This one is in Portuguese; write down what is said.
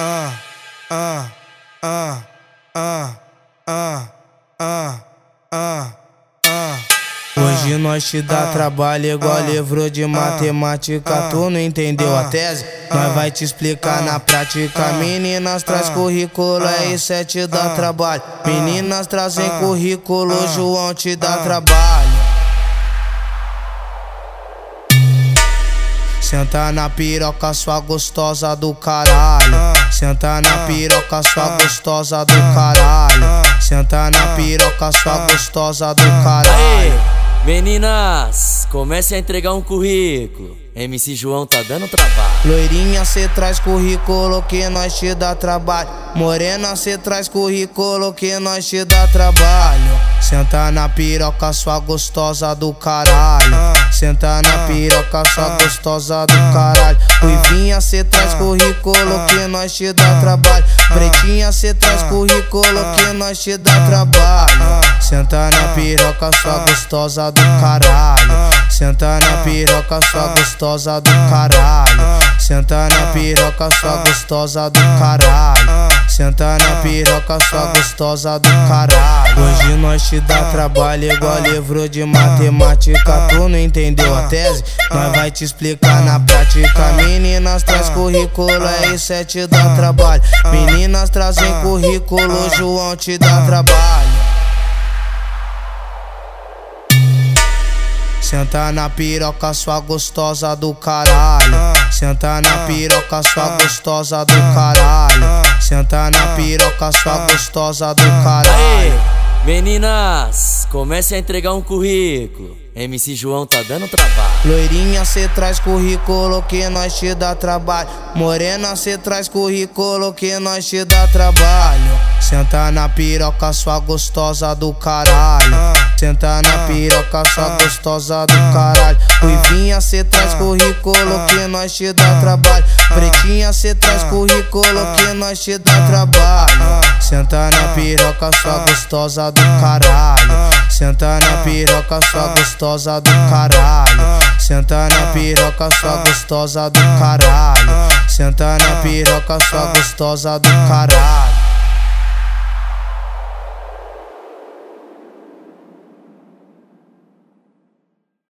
ah, ah, ah, ah, ah, ah, ah, ah. Hoje nós te dá trabalho igual livro de matemática. Tu não entendeu a tese? Nós vai te explicar na prática. Meninas traz currículo, é isso é te dá trabalho. Meninas trazem currículo, João te dá trabalho. Senta na piroca, sua gostosa do caralho. Senta na piroca, sua gostosa do caralho. Senta na piroca, sua gostosa do caralho. Meninas, comece a entregar um currículo. MC João tá dando trabalho. Loirinha, cê traz currículo que nós te dá trabalho. Morena, cê traz currículo que nós te dá trabalho. Senta na piroca, sua gostosa do caralho. Senta na piroca, sua gostosa do caralho. Ruivinha, cê traz currículo que nós te dá trabalho. Pretinha, cê traz currículo que nós te dá trabalho. Senta na piroca, sua gostosa do caralho. Senta na piroca, sua gostosa do caralho. Senta na piroca, sua gostosa do caralho. Senta na piroca, sua gostosa do caralho. Hoje nós te dá trabalho igual livro de matemática. Tu não entendeu a tese? Nós vai te explicar na prática. Meninas traz currículo, é isso é te dá trabalho. Meninas trazem currículo, João te dá trabalho. Senta na piroca, sua gostosa do caralho. Senta na piroca, sua gostosa do caralho. Senta na piroca, sua gostosa do caralho. Meninas, comece a entregar um currículo. MC João tá dando trabalho. Loirinha, cê traz currículo que nós te dá trabalho. Morena, cê traz currículo que nós te dá trabalho. Senta na piroca, sua gostosa do caralho. Senta na piroca, sua gostosa do caralho. Ruivinha, cê traz currículo que nós te dá trabalho. Pretinha, cê traz currículo que nós te dá trabalho. Senta na piroca, sua gostosa do caralho. Senta na piroca, sua gostosa do caralho. Senta na piroca, sua gostosa do caralho. Senta na piroca, sua gostosa do caralho.